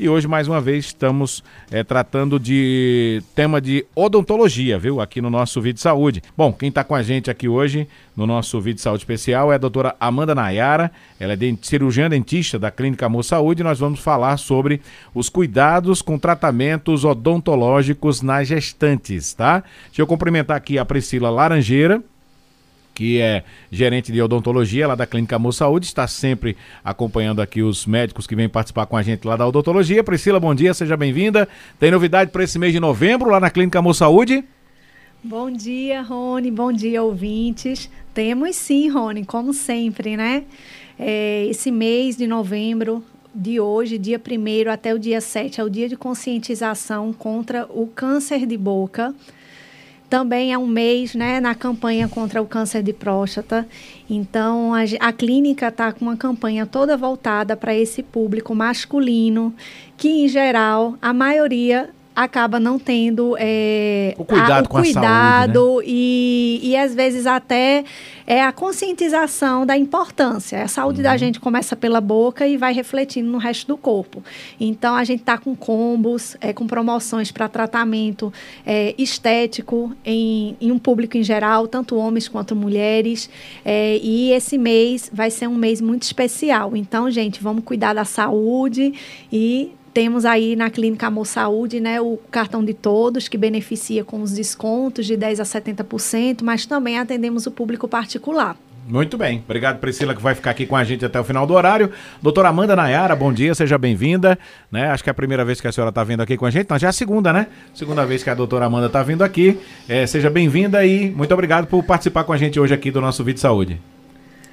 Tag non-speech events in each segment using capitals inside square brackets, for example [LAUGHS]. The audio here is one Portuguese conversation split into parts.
E hoje, mais uma vez, estamos é, tratando de tema de odontologia, viu? Aqui no nosso vídeo de saúde. Bom, quem está com a gente aqui hoje no nosso vídeo de saúde especial é a doutora Amanda Nayara. Ela é cirurgiã dentista da Clínica Amor Saúde. E nós vamos falar sobre os cuidados com tratamentos odontológicos nas gestantes, tá? Deixa eu cumprimentar aqui a Priscila Laranjeira que é gerente de odontologia lá da Clínica Amor Saúde, está sempre acompanhando aqui os médicos que vêm participar com a gente lá da odontologia. Priscila, bom dia, seja bem-vinda. Tem novidade para esse mês de novembro lá na Clínica Amor Saúde? Bom dia, Rony. Bom dia, ouvintes. Temos sim, Rony, como sempre, né? É, esse mês de novembro, de hoje, dia 1 até o dia 7, é o dia de conscientização contra o câncer de boca. Também é um mês né, na campanha contra o câncer de próstata. Então, a, a clínica está com uma campanha toda voltada para esse público masculino, que, em geral, a maioria acaba não tendo é, o cuidado, a, o com cuidado a saúde, né? e, e às vezes até é a conscientização da importância. A saúde uhum. da gente começa pela boca e vai refletindo no resto do corpo. Então a gente está com combos, é, com promoções para tratamento é, estético em, em, um público em geral, tanto homens quanto mulheres. É, e esse mês vai ser um mês muito especial. Então, gente, vamos cuidar da saúde e temos aí na Clínica Amor Saúde né, o cartão de todos, que beneficia com os descontos de 10% a 70%, mas também atendemos o público particular. Muito bem. Obrigado, Priscila, que vai ficar aqui com a gente até o final do horário. Doutora Amanda Nayara, bom dia, seja bem-vinda. Né? Acho que é a primeira vez que a senhora está vindo aqui com a gente. Não, já é a segunda, né? Segunda vez que a doutora Amanda está vindo aqui. É, seja bem-vinda e muito obrigado por participar com a gente hoje aqui do nosso Vídeo Saúde.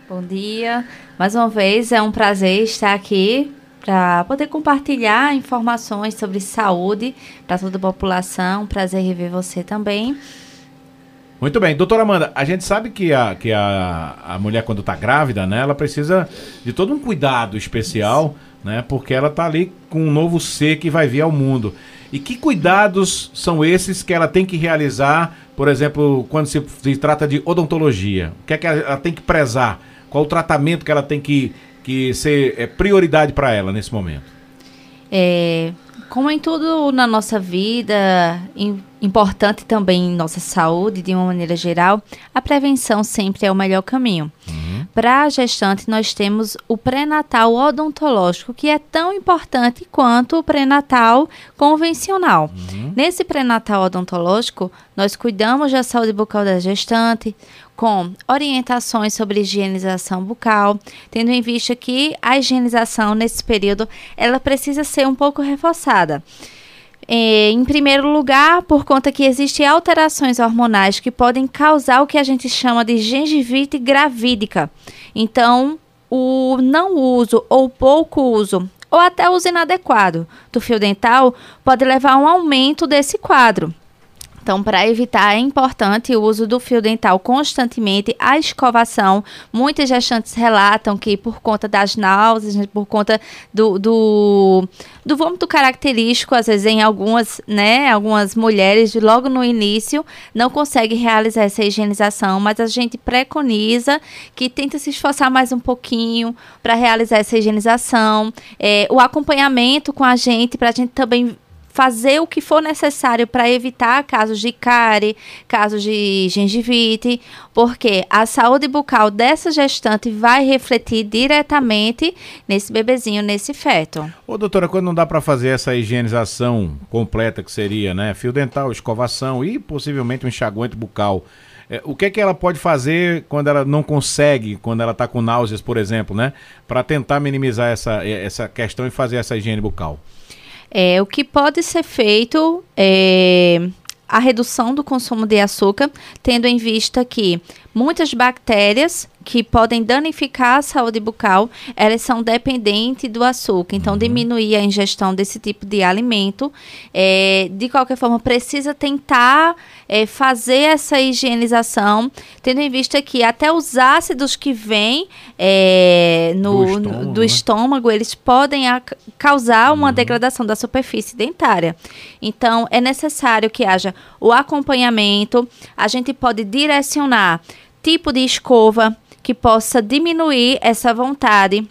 Bom dia. Mais uma vez, é um prazer estar aqui para poder compartilhar informações sobre saúde para toda a população. Prazer rever você também. Muito bem, doutora Amanda, a gente sabe que a, que a, a mulher quando está grávida, né, ela precisa de todo um cuidado especial, né, porque ela está ali com um novo ser que vai vir ao mundo. E que cuidados são esses que ela tem que realizar, por exemplo, quando se, se trata de odontologia? O que é que ela, ela tem que prezar? Qual o tratamento que ela tem que que ser é prioridade para ela nesse momento? É, como em tudo na nossa vida, importante também em nossa saúde, de uma maneira geral, a prevenção sempre é o melhor caminho. Uhum. Para a gestante, nós temos o pré-natal odontológico, que é tão importante quanto o pré-natal convencional. Uhum. Nesse pré-natal odontológico, nós cuidamos da saúde bucal da gestante, com orientações sobre higienização bucal, tendo em vista que a higienização nesse período ela precisa ser um pouco reforçada. É, em primeiro lugar, por conta que existem alterações hormonais que podem causar o que a gente chama de gengivite gravídica. Então, o não uso ou pouco uso ou até uso inadequado do fio dental pode levar a um aumento desse quadro. Então, para evitar, é importante o uso do fio dental constantemente, a escovação. Muitas gestantes relatam que por conta das náuseas, né, por conta do, do, do vômito característico, às vezes em algumas, né, algumas mulheres, logo no início, não conseguem realizar essa higienização, mas a gente preconiza que tenta se esforçar mais um pouquinho para realizar essa higienização. É, o acompanhamento com a gente, para a gente também fazer o que for necessário para evitar casos de cárie, casos de gengivite, porque a saúde bucal dessa gestante vai refletir diretamente nesse bebezinho, nesse feto. Ô, doutora, quando não dá para fazer essa higienização completa que seria, né, fio dental, escovação e possivelmente um enxaguante bucal, é, o que é que ela pode fazer quando ela não consegue, quando ela está com náuseas, por exemplo, né? Para tentar minimizar essa, essa questão e fazer essa higiene bucal? É, o que pode ser feito é a redução do consumo de açúcar, tendo em vista que muitas bactérias que podem danificar a saúde bucal, elas são dependentes do açúcar. Então, uhum. diminuir a ingestão desse tipo de alimento. É, de qualquer forma, precisa tentar é, fazer essa higienização, tendo em vista que até os ácidos que vêm é, no, do, estômago, no, do né? estômago, eles podem causar uma uhum. degradação da superfície dentária. Então, é necessário que haja o acompanhamento, a gente pode direcionar tipo de escova, que possa diminuir essa vontade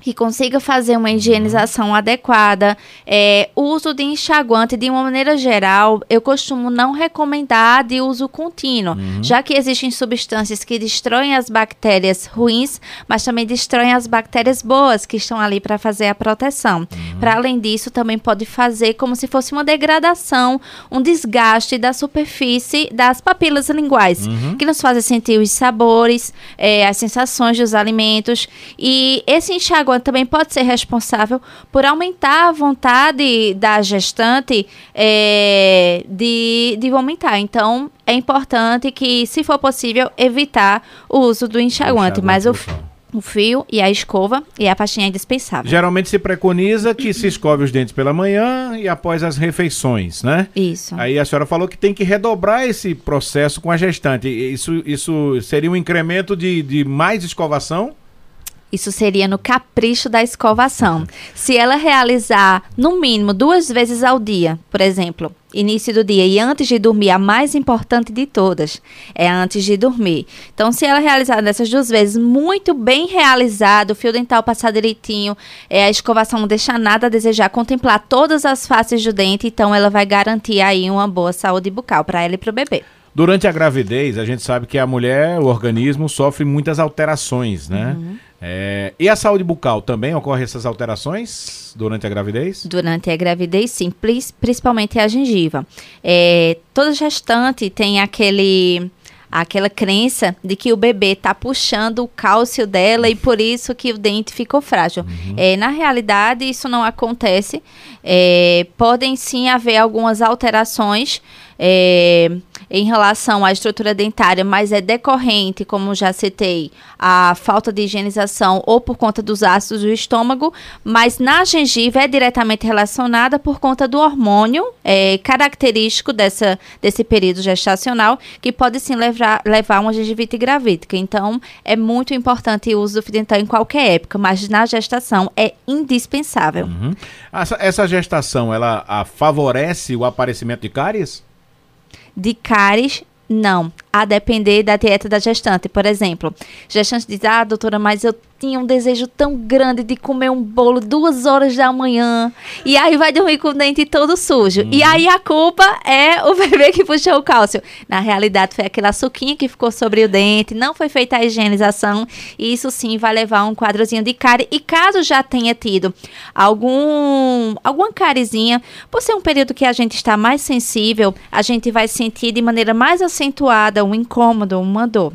que consiga fazer uma higienização adequada, é, uso de enxaguante de uma maneira geral, eu costumo não recomendar de uso contínuo, uhum. já que existem substâncias que destroem as bactérias ruins, mas também destroem as bactérias boas que estão ali para fazer a proteção. Uhum. Para além disso, também pode fazer como se fosse uma degradação, um desgaste da superfície das papilas linguais, uhum. que nos fazem sentir os sabores, é, as sensações dos alimentos e esse enxaguante também pode ser responsável por aumentar a vontade da gestante é, de, de vomitar. Então, é importante que, se for possível, evitar o uso do enxaguante. Mas o, o fio e a escova e a pastinha é indispensável. Geralmente se preconiza que se escove os dentes pela manhã e após as refeições, né? Isso. Aí a senhora falou que tem que redobrar esse processo com a gestante. Isso, isso seria um incremento de, de mais escovação? Isso seria no capricho da escovação. Se ela realizar no mínimo duas vezes ao dia, por exemplo, início do dia e antes de dormir, a mais importante de todas é antes de dormir. Então, se ela realizar dessas duas vezes muito bem realizado, o fio dental passar direitinho, é, a escovação não deixar nada a desejar, contemplar todas as faces do dente, então ela vai garantir aí uma boa saúde bucal para ela e para o bebê. Durante a gravidez, a gente sabe que a mulher, o organismo, sofre muitas alterações, né? Uhum. É, e a saúde bucal também ocorre essas alterações durante a gravidez? Durante a gravidez, sim, principalmente a gengiva. É, toda gestante tem aquele aquela crença de que o bebê está puxando o cálcio dela e por isso que o dente ficou frágil. Uhum. É, na realidade, isso não acontece. É, podem sim haver algumas alterações. É, em relação à estrutura dentária, mas é decorrente, como já citei, a falta de higienização ou por conta dos ácidos do estômago, mas na gengiva é diretamente relacionada por conta do hormônio é, característico dessa, desse período gestacional, que pode sim levar, levar uma gengivite gravídica. Então, é muito importante o uso do fio dental em qualquer época, mas na gestação é indispensável. Uhum. Essa, essa gestação, ela favorece o aparecimento de cáries? De cáries, não. A depender da dieta da gestante. Por exemplo, gestante diz: Ah, doutora, mas eu tinha um desejo tão grande de comer um bolo duas horas da manhã. E aí vai dormir com o dente todo sujo. Uhum. E aí a culpa é o [LAUGHS] bebê que puxou o cálcio. Na realidade, foi aquela suquinha que ficou sobre o dente, não foi feita a higienização. E isso sim vai levar um quadrozinho de cárie. E caso já tenha tido algum alguma cárezinha, por ser um período que a gente está mais sensível, a gente vai sentir de maneira mais acentuada um incômodo, uma dor.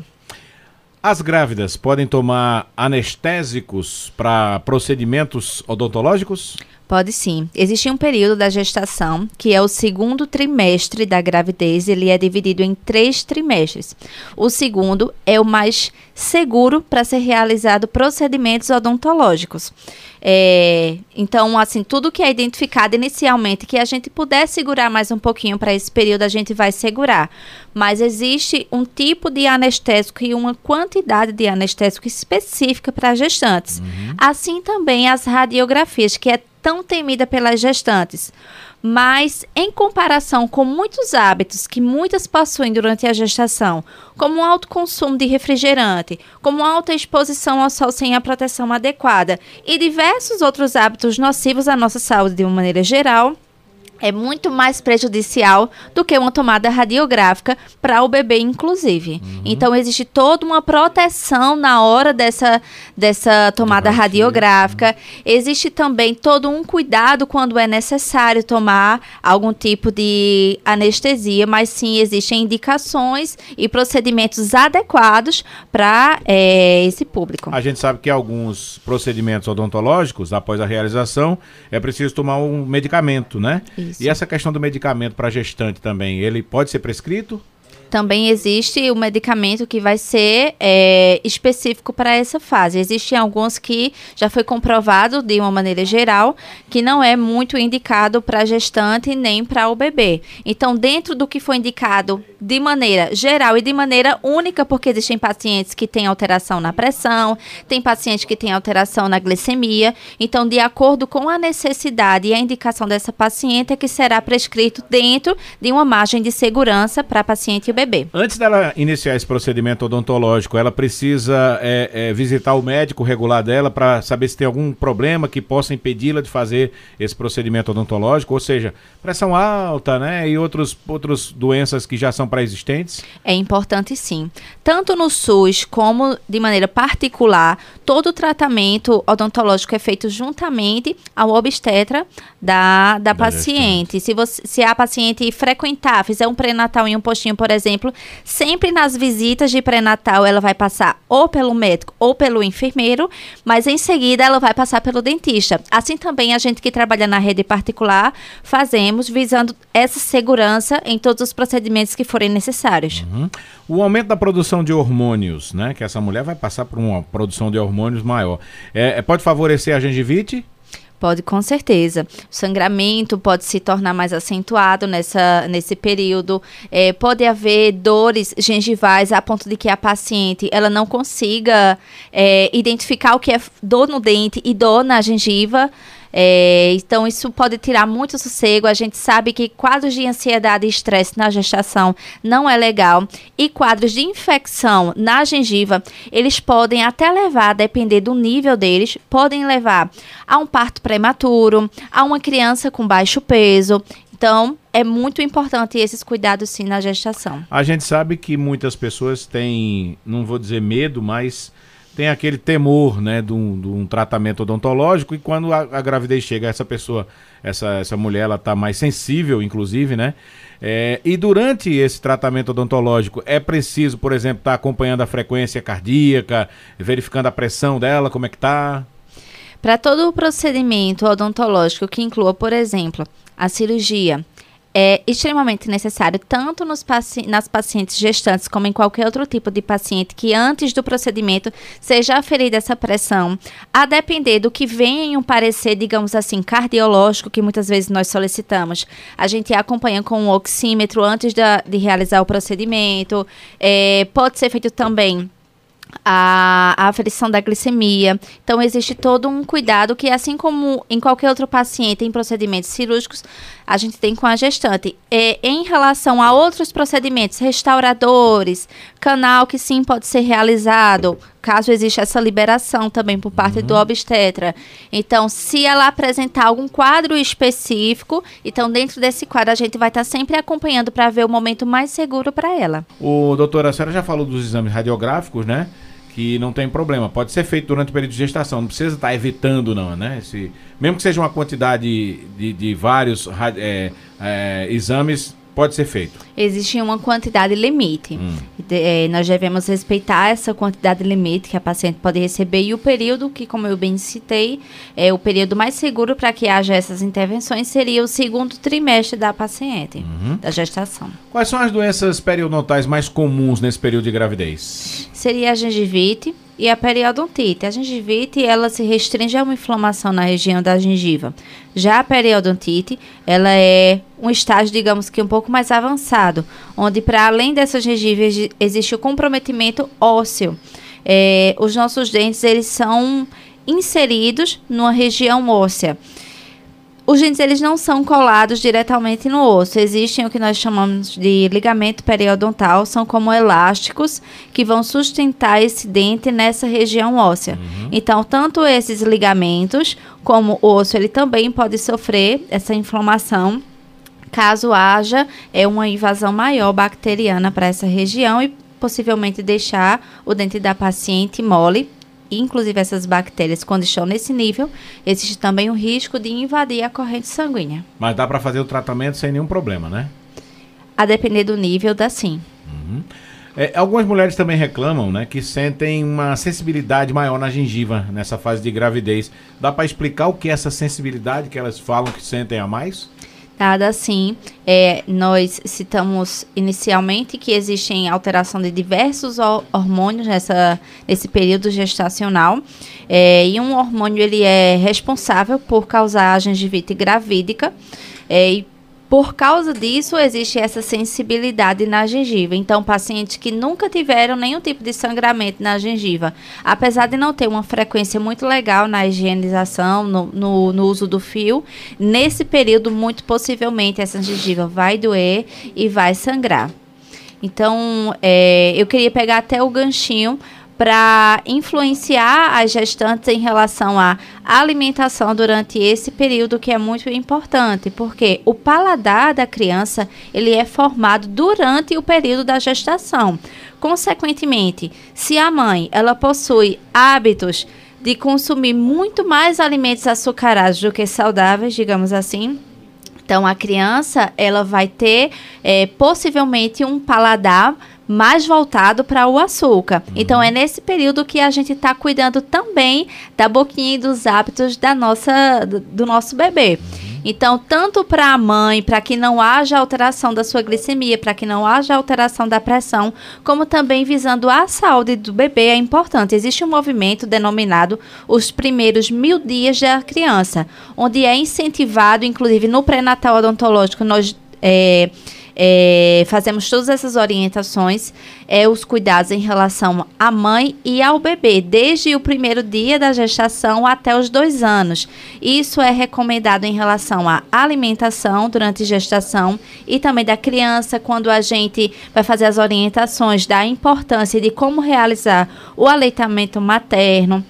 As grávidas podem tomar anestésicos para procedimentos odontológicos? Pode sim. Existe um período da gestação, que é o segundo trimestre da gravidez, ele é dividido em três trimestres. O segundo é o mais seguro para ser realizado procedimentos odontológicos. É, então, assim, tudo que é identificado inicialmente que a gente puder segurar mais um pouquinho para esse período, a gente vai segurar. Mas existe um tipo de anestésico e uma quantidade de anestésico específica para gestantes. Uhum. Assim também as radiografias, que é tão temida pelas gestantes. Mas, em comparação com muitos hábitos que muitas possuem durante a gestação, como o alto consumo de refrigerante, como alta exposição ao sol sem a proteção adequada e diversos outros hábitos nocivos à nossa saúde de uma maneira geral, é muito mais prejudicial do que uma tomada radiográfica para o bebê, inclusive. Uhum. Então, existe toda uma proteção na hora dessa, dessa tomada radiográfica. Uhum. Existe também todo um cuidado quando é necessário tomar algum tipo de anestesia, mas sim existem indicações e procedimentos adequados para é, esse público. A gente sabe que alguns procedimentos odontológicos, após a realização, é preciso tomar um medicamento, né? Isso. Isso. E essa questão do medicamento para gestante também, ele pode ser prescrito? Também existe o medicamento que vai ser é, específico para essa fase. Existem alguns que já foi comprovado de uma maneira geral que não é muito indicado para gestante nem para o bebê. Então, dentro do que foi indicado de maneira geral e de maneira única, porque existem pacientes que têm alteração na pressão, tem pacientes que têm alteração na glicemia. Então, de acordo com a necessidade e a indicação dessa paciente, é que será prescrito dentro de uma margem de segurança para paciente bebê. Antes dela iniciar esse procedimento odontológico, ela precisa é, é, visitar o médico regular dela para saber se tem algum problema que possa impedi-la de fazer esse procedimento odontológico, ou seja, pressão alta, né, e outros, outras doenças que já são pré-existentes? É importante sim. Tanto no SUS como de maneira particular, todo o tratamento odontológico é feito juntamente ao obstetra da, da, da paciente. Se, você, se a paciente frequentar, fizer um pré-natal em um postinho, por exemplo, sempre nas visitas de pré-natal ela vai passar ou pelo médico ou pelo enfermeiro, mas em seguida ela vai passar pelo dentista. Assim também a gente que trabalha na rede particular fazemos visando essa segurança em todos os procedimentos que forem necessários. Uhum. O aumento da produção de hormônios, né? Que essa mulher vai passar por uma produção de hormônios maior. É, é pode favorecer a gengivite? Pode, com certeza. O sangramento pode se tornar mais acentuado nessa, nesse período. É, pode haver dores gengivais a ponto de que a paciente ela não consiga é, identificar o que é dor no dente e dor na gengiva. É, então, isso pode tirar muito sossego. A gente sabe que quadros de ansiedade e estresse na gestação não é legal. E quadros de infecção na gengiva, eles podem até levar, depender do nível deles, podem levar a um parto prematuro, a uma criança com baixo peso. Então, é muito importante esses cuidados sim na gestação. A gente sabe que muitas pessoas têm, não vou dizer medo, mas tem aquele temor, né, de um, de um tratamento odontológico e quando a, a, gravidez chega, essa pessoa, essa, essa mulher, ela está mais sensível, inclusive, né? É, e durante esse tratamento odontológico é preciso, por exemplo, estar tá acompanhando a frequência cardíaca, verificando a pressão dela, como é que tá? Para todo o procedimento odontológico que inclua, por exemplo, a cirurgia, é extremamente necessário, tanto nos paci nas pacientes gestantes, como em qualquer outro tipo de paciente, que antes do procedimento seja aferida essa pressão, a depender do que venha em um parecer, digamos assim, cardiológico, que muitas vezes nós solicitamos. A gente acompanha com um oxímetro antes da, de realizar o procedimento. É, pode ser feito também a, a aferição da glicemia. Então, existe todo um cuidado que, assim como em qualquer outro paciente em procedimentos cirúrgicos, a gente tem com a gestante. É, em relação a outros procedimentos, restauradores, canal que sim pode ser realizado, caso exista essa liberação também por parte uhum. do obstetra. Então, se ela apresentar algum quadro específico, então dentro desse quadro a gente vai estar sempre acompanhando para ver o momento mais seguro para ela. O doutor, a senhora já falou dos exames radiográficos, né? Que não tem problema. Pode ser feito durante o período de gestação, não precisa estar evitando, não, né? Se, mesmo que seja uma quantidade de, de vários é, é, exames, pode ser feito? Existe uma quantidade limite. Hum. É, nós devemos respeitar essa quantidade limite que a paciente pode receber e o período que, como eu bem citei, é o período mais seguro para que haja essas intervenções seria o segundo trimestre da paciente, uhum. da gestação. Quais são as doenças periodontais mais comuns nesse período de gravidez? Seria a gengivite, e a periodontite. A gengivite, ela se restringe a uma inflamação na região da gengiva. Já a periodontite, ela é um estágio, digamos que um pouco mais avançado, onde para além dessa gengiva existe o comprometimento ósseo. É, os nossos dentes, eles são inseridos numa região óssea. Os dentes eles não são colados diretamente no osso. Existem o que nós chamamos de ligamento periodontal, são como elásticos que vão sustentar esse dente nessa região óssea. Uhum. Então, tanto esses ligamentos como o osso, ele também pode sofrer essa inflamação caso haja é uma invasão maior bacteriana para essa região e possivelmente deixar o dente da paciente mole inclusive essas bactérias, quando estão nesse nível, existe também o risco de invadir a corrente sanguínea. Mas dá para fazer o tratamento sem nenhum problema, né? A depender do nível, dá sim. Uhum. É, algumas mulheres também reclamam, né, que sentem uma sensibilidade maior na gengiva nessa fase de gravidez. Dá para explicar o que é essa sensibilidade que elas falam que sentem a mais? Nada assim. É, nós citamos inicialmente que existem alteração de diversos hormônios nessa, nesse período gestacional. É, e um hormônio ele é responsável por causar a gengivite gravídica. É, e por causa disso, existe essa sensibilidade na gengiva. Então, pacientes que nunca tiveram nenhum tipo de sangramento na gengiva, apesar de não ter uma frequência muito legal na higienização, no, no, no uso do fio, nesse período, muito possivelmente, essa gengiva vai doer e vai sangrar. Então, é, eu queria pegar até o ganchinho para influenciar as gestantes em relação à alimentação durante esse período que é muito importante, porque o paladar da criança ele é formado durante o período da gestação. Consequentemente, se a mãe ela possui hábitos de consumir muito mais alimentos açucarados do que saudáveis, digamos assim, então a criança ela vai ter é, possivelmente um paladar mais voltado para o açúcar. Então é nesse período que a gente está cuidando também da boquinha e dos hábitos da nossa, do, nosso bebê. Então, tanto para a mãe, para que não haja alteração da sua glicemia, para que não haja alteração da pressão, como também visando a saúde do bebê, é importante. Existe um movimento denominado os primeiros mil dias da criança, onde é incentivado, inclusive no pré-natal odontológico, nós. É, é, fazemos todas essas orientações, é, os cuidados em relação à mãe e ao bebê, desde o primeiro dia da gestação até os dois anos. Isso é recomendado em relação à alimentação durante gestação e também da criança, quando a gente vai fazer as orientações da importância de como realizar o aleitamento materno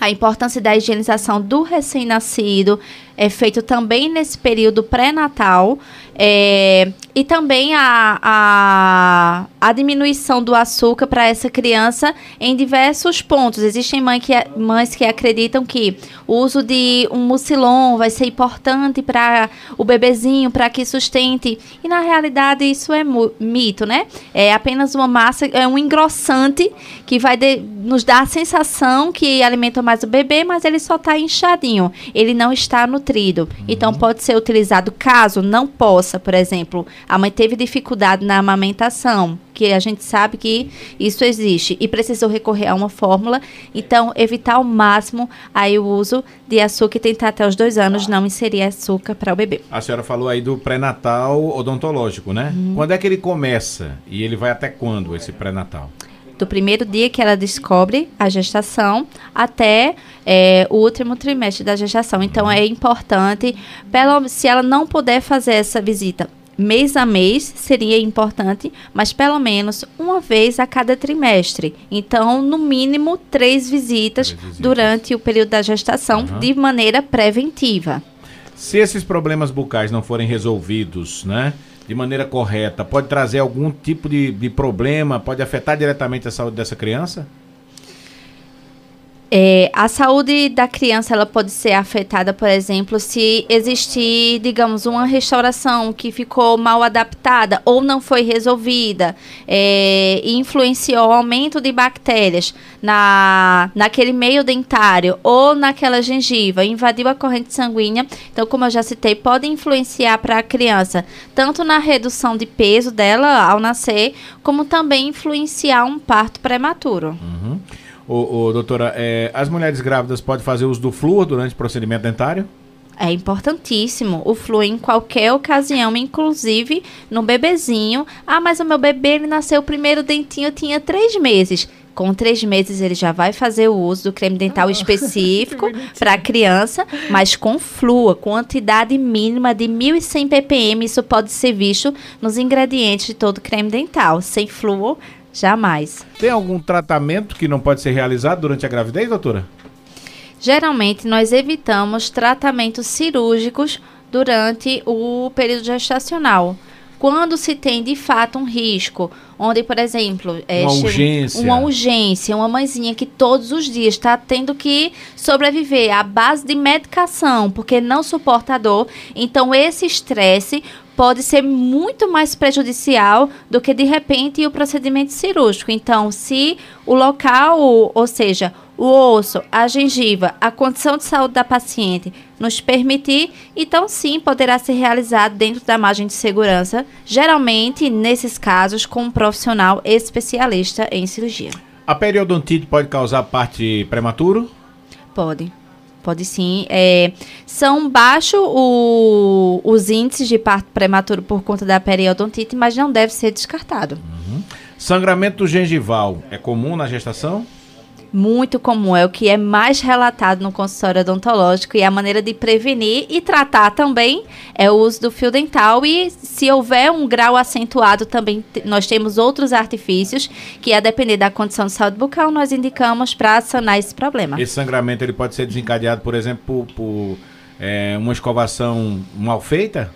a importância da higienização do recém-nascido é feito também nesse período pré-natal é, e também a, a, a, diminuição do açúcar para essa criança em diversos pontos. Existem mãe que, mães que acreditam que o uso de um mucilon vai ser importante para o bebezinho, para que sustente. E na realidade isso é mito, né? É apenas uma massa, é um engrossante que vai de, nos dar a sensação que alimenta mais o bebê, mas ele só está inchadinho. Ele não está nutrido. Uhum. Então pode ser utilizado caso não possa, por exemplo, a mãe teve dificuldade na amamentação, que a gente sabe que isso existe e precisou recorrer a uma fórmula. Então, evitar ao máximo aí o uso de açúcar e tentar até os dois anos não inserir açúcar para o bebê. A senhora falou aí do pré-natal odontológico, né? Uhum. Quando é que ele começa e ele vai até quando esse pré-natal? Do primeiro dia que ela descobre a gestação até é, o último trimestre da gestação. Então é importante, pelo, se ela não puder fazer essa visita mês a mês seria importante, mas pelo menos uma vez a cada trimestre. Então, no mínimo, três visitas, três visitas. durante o período da gestação, uhum. de maneira preventiva. Se esses problemas bucais não forem resolvidos, né? De maneira correta, pode trazer algum tipo de, de problema, pode afetar diretamente a saúde dessa criança? É, a saúde da criança ela pode ser afetada, por exemplo, se existir, digamos, uma restauração que ficou mal adaptada ou não foi resolvida é, influenciou o aumento de bactérias na, naquele meio dentário ou naquela gengiva, invadiu a corrente sanguínea. Então, como eu já citei, pode influenciar para a criança tanto na redução de peso dela ao nascer, como também influenciar um parto prematuro. Uhum. Ô, ô, doutora, é, as mulheres grávidas podem fazer uso do flúor durante o procedimento dentário? É importantíssimo o flúor em qualquer ocasião, inclusive no bebezinho. Ah, mas o meu bebê ele nasceu o primeiro dentinho, tinha três meses. Com três meses ele já vai fazer o uso do creme dental [LAUGHS] oh, específico para a criança, mas com flúor, quantidade mínima de 1.100 ppm. Isso pode ser visto nos ingredientes de todo creme dental. Sem flúor, Jamais. Tem algum tratamento que não pode ser realizado durante a gravidez, doutora? Geralmente, nós evitamos tratamentos cirúrgicos durante o período gestacional. Quando se tem de fato um risco, onde, por exemplo, é, uma, urgência. uma urgência, uma mãezinha que todos os dias está tendo que sobreviver à base de medicação, porque não suporta a dor, então esse estresse pode ser muito mais prejudicial do que de repente o procedimento cirúrgico. Então, se o local, ou seja, o osso, a gengiva, a condição de saúde da paciente nos permitir, então sim poderá ser realizado dentro da margem de segurança, geralmente nesses casos com um profissional especialista em cirurgia. A periodontite pode causar parte prematuro? Pode. Pode sim. É, são baixos os índices de parto prematuro por conta da periodontite, mas não deve ser descartado. Uhum. Sangramento gengival é comum na gestação? Muito comum, é o que é mais relatado no consultório odontológico e a maneira de prevenir e tratar também é o uso do fio dental e se houver um grau acentuado também nós temos outros artifícios que a depender da condição de saúde bucal nós indicamos para sanar esse problema. Esse sangramento ele pode ser desencadeado, por exemplo, por, por é, uma escovação mal feita?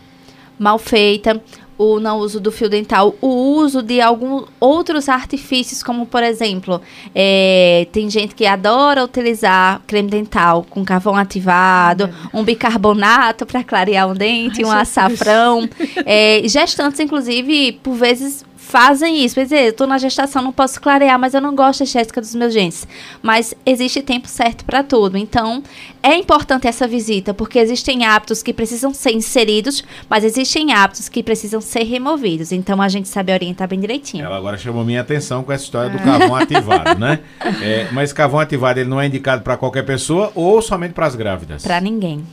Mal feita, o não uso do fio dental, o uso de alguns outros artifícios, como por exemplo, é, tem gente que adora utilizar creme dental com carvão ativado, um bicarbonato para clarear o dente, Ai, um açafrão. É, gestantes, inclusive, por vezes fazem isso. Quer dizer, eu estou na gestação, não posso clarear, mas eu não gosto da estética dos meus dentes. Mas existe tempo certo para tudo. Então, é importante essa visita, porque existem hábitos que precisam ser inseridos, mas existem hábitos que precisam ser removidos. Então, a gente sabe orientar bem direitinho. Ela agora chamou minha atenção com essa história do carvão ativado, né? [LAUGHS] É, mas carvão ativado, ele não é indicado para qualquer pessoa ou somente para as grávidas? Para ninguém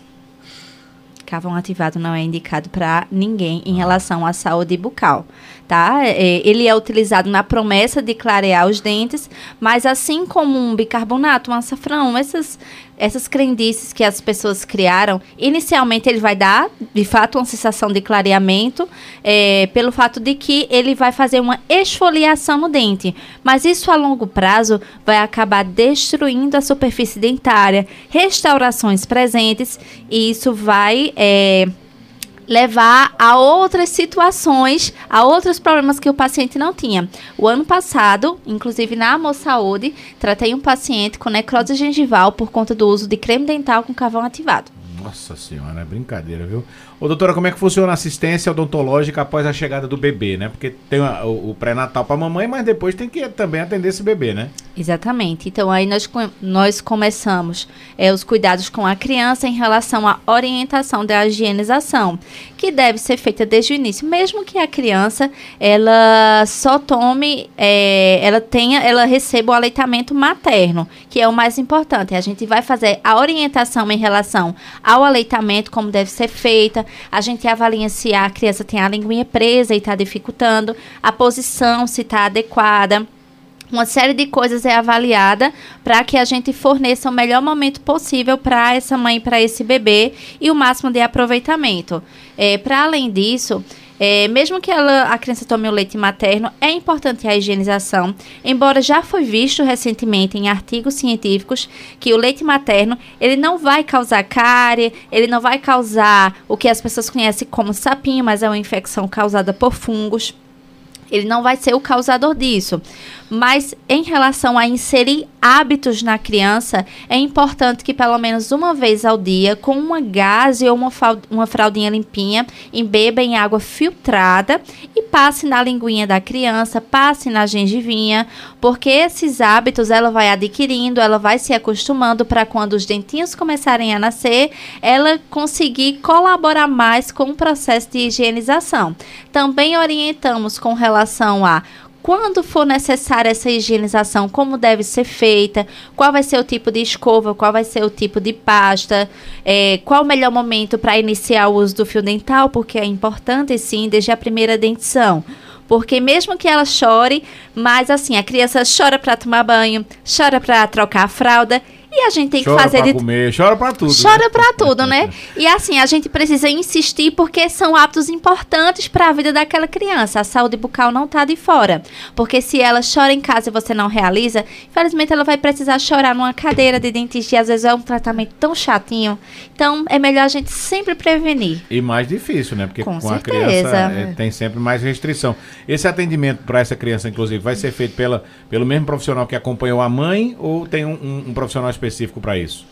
carvão ativado não é indicado para ninguém em relação à saúde bucal, tá? É, ele é utilizado na promessa de clarear os dentes, mas assim como um bicarbonato, um açafrão, essas essas crendices que as pessoas criaram, inicialmente ele vai dar, de fato, uma sensação de clareamento, é, pelo fato de que ele vai fazer uma esfoliação no dente. Mas isso a longo prazo vai acabar destruindo a superfície dentária, restaurações presentes, e isso vai. É, levar a outras situações, a outros problemas que o paciente não tinha. O ano passado, inclusive na Amor Saúde, tratei um paciente com necrose gengival por conta do uso de creme dental com carvão ativado. Nossa senhora, é brincadeira, viu? Ô, doutora, como é que funciona a assistência odontológica após a chegada do bebê, né? Porque tem o, o pré-natal para a mamãe, mas depois tem que também atender esse bebê, né? Exatamente. Então, aí nós, nós começamos é, os cuidados com a criança em relação à orientação da higienização, que deve ser feita desde o início, mesmo que a criança ela só tome, é, ela tenha, ela receba o aleitamento materno, que é o mais importante. A gente vai fazer a orientação em relação ao aleitamento, como deve ser feita, a gente avalia se a criança tem a linguinha presa e está dificultando, a posição, se está adequada. Uma série de coisas é avaliada para que a gente forneça o melhor momento possível para essa mãe, para esse bebê e o máximo de aproveitamento. É, para além disso, é, mesmo que ela, a criança tome o leite materno, é importante a higienização, embora já foi visto recentemente em artigos científicos que o leite materno ele não vai causar cárie, ele não vai causar o que as pessoas conhecem como sapinho, mas é uma infecção causada por fungos. Ele não vai ser o causador disso. Mas em relação a inserir hábitos na criança, é importante que pelo menos uma vez ao dia, com uma gaze ou uma, uma fraldinha limpinha, embeba em água filtrada e passe na linguinha da criança, passe na gengivinha, porque esses hábitos ela vai adquirindo, ela vai se acostumando para quando os dentinhos começarem a nascer, ela conseguir colaborar mais com o processo de higienização. Também orientamos com relação a quando for necessária essa higienização, como deve ser feita, qual vai ser o tipo de escova, qual vai ser o tipo de pasta, é, qual o melhor momento para iniciar o uso do fio dental, porque é importante sim, desde a primeira dentição. Porque mesmo que ela chore, mas assim, a criança chora para tomar banho, chora para trocar a fralda e a gente tem chora que fazer. Pra de... comer, chora pra tudo. Chora né? pra tudo, né? [LAUGHS] E assim, a gente precisa insistir porque são hábitos importantes para a vida daquela criança. A saúde bucal não tá de fora. Porque se ela chora em casa e você não realiza, infelizmente ela vai precisar chorar numa cadeira de dentista e às vezes é um tratamento tão chatinho. Então, é melhor a gente sempre prevenir. E mais difícil, né? Porque com, com a criança é, tem sempre mais restrição. Esse atendimento para essa criança, inclusive, vai ser feito pela, pelo mesmo profissional que acompanhou a mãe ou tem um, um, um profissional específico para isso?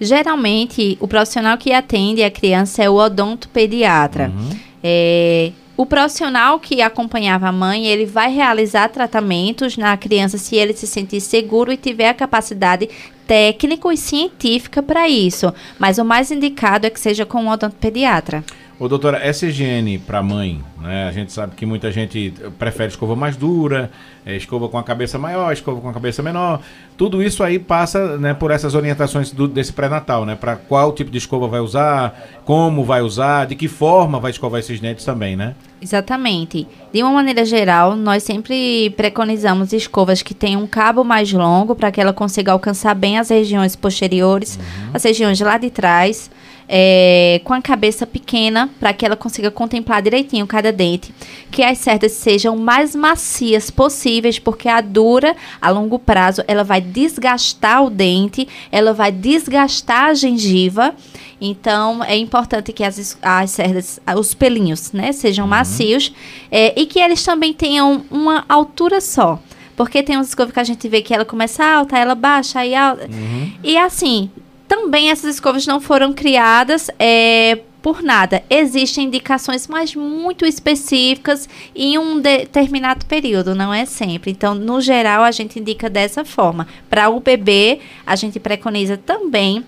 Geralmente, o profissional que atende a criança é o odontopediatra. Uhum. É, o profissional que acompanhava a mãe, ele vai realizar tratamentos na criança se ele se sentir seguro e tiver a capacidade técnica e científica para isso. Mas o mais indicado é que seja com um odontopediatra. Ô, doutora, essa higiene para mãe, né? A gente sabe que muita gente prefere escova mais dura, é, escova com a cabeça maior, escova com a cabeça menor. Tudo isso aí passa né, por essas orientações do, desse pré-natal, né? Para qual tipo de escova vai usar, como vai usar, de que forma vai escovar esses dentes também, né? Exatamente. De uma maneira geral, nós sempre preconizamos escovas que tenham um cabo mais longo para que ela consiga alcançar bem as regiões posteriores, uhum. as regiões lá de trás é, com a cabeça pequena para que ela consiga contemplar direitinho cada dente. Que as cerdas sejam mais macias possíveis, porque a dura, a longo prazo, ela vai desgastar o dente, ela vai desgastar a gengiva. Então, é importante que as, as cerdas, os pelinhos, né, sejam uhum. macios é, e que eles também tenham uma altura só. Porque tem uns escovas que a gente vê que ela começa alta, ela baixa, aí alta. Uhum. E assim, também essas escovas não foram criadas é, por nada. Existem indicações, mas muito específicas em um determinado período, não é sempre. Então, no geral, a gente indica dessa forma. Para o bebê, a gente preconiza também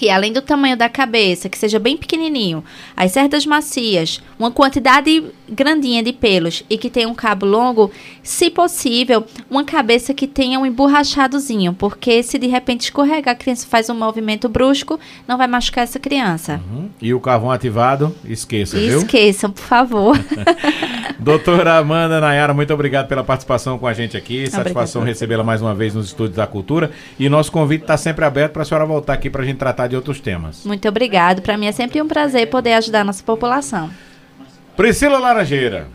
que além do tamanho da cabeça, que seja bem pequenininho, as cerdas macias, uma quantidade grandinha de pelos e que tenha um cabo longo, se possível, uma cabeça que tenha um emborrachadozinho, porque se de repente escorregar, a criança faz um movimento brusco, não vai machucar essa criança. Uhum. E o carvão ativado, esqueça, viu? Esqueçam, por favor. [LAUGHS] Doutora Amanda Nayara, muito obrigado pela participação com a gente aqui. Satisfação recebê-la mais uma vez nos Estúdios da Cultura. E nosso convite está sempre aberto para a senhora voltar aqui para a gente tratar de outros temas. Muito obrigado. Para mim é sempre um prazer poder ajudar a nossa população. Priscila Laranjeira.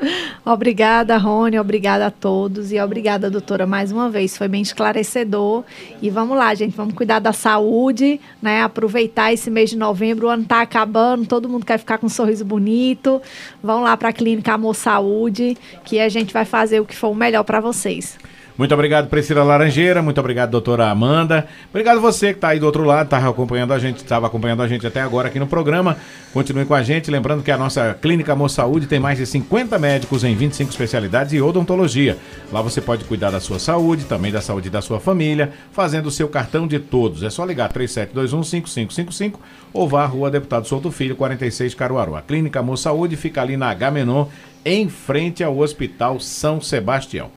[LAUGHS] Obrigada, Rony, obrigada a todos e obrigada, doutora, mais uma vez. Foi bem esclarecedor. E vamos lá, gente, vamos cuidar da saúde, né? Aproveitar esse mês de novembro, o ano está acabando, todo mundo quer ficar com um sorriso bonito. Vão lá para a Clínica Amor Saúde, que a gente vai fazer o que for o melhor para vocês. Muito obrigado, Priscila Laranjeira. Muito obrigado, doutora Amanda. Obrigado você que está aí do outro lado, estava acompanhando a gente, estava acompanhando a gente até agora aqui no programa. Continue com a gente. Lembrando que a nossa Clínica Amor Saúde tem mais de 50 médicos em 25 especialidades e odontologia. Lá você pode cuidar da sua saúde, também da saúde da sua família, fazendo o seu cartão de todos. É só ligar 37215555 ou vá à Rua Deputado Souto Filho, 46 Caruaru. A Clínica Amor Saúde fica ali na H em frente ao Hospital São Sebastião.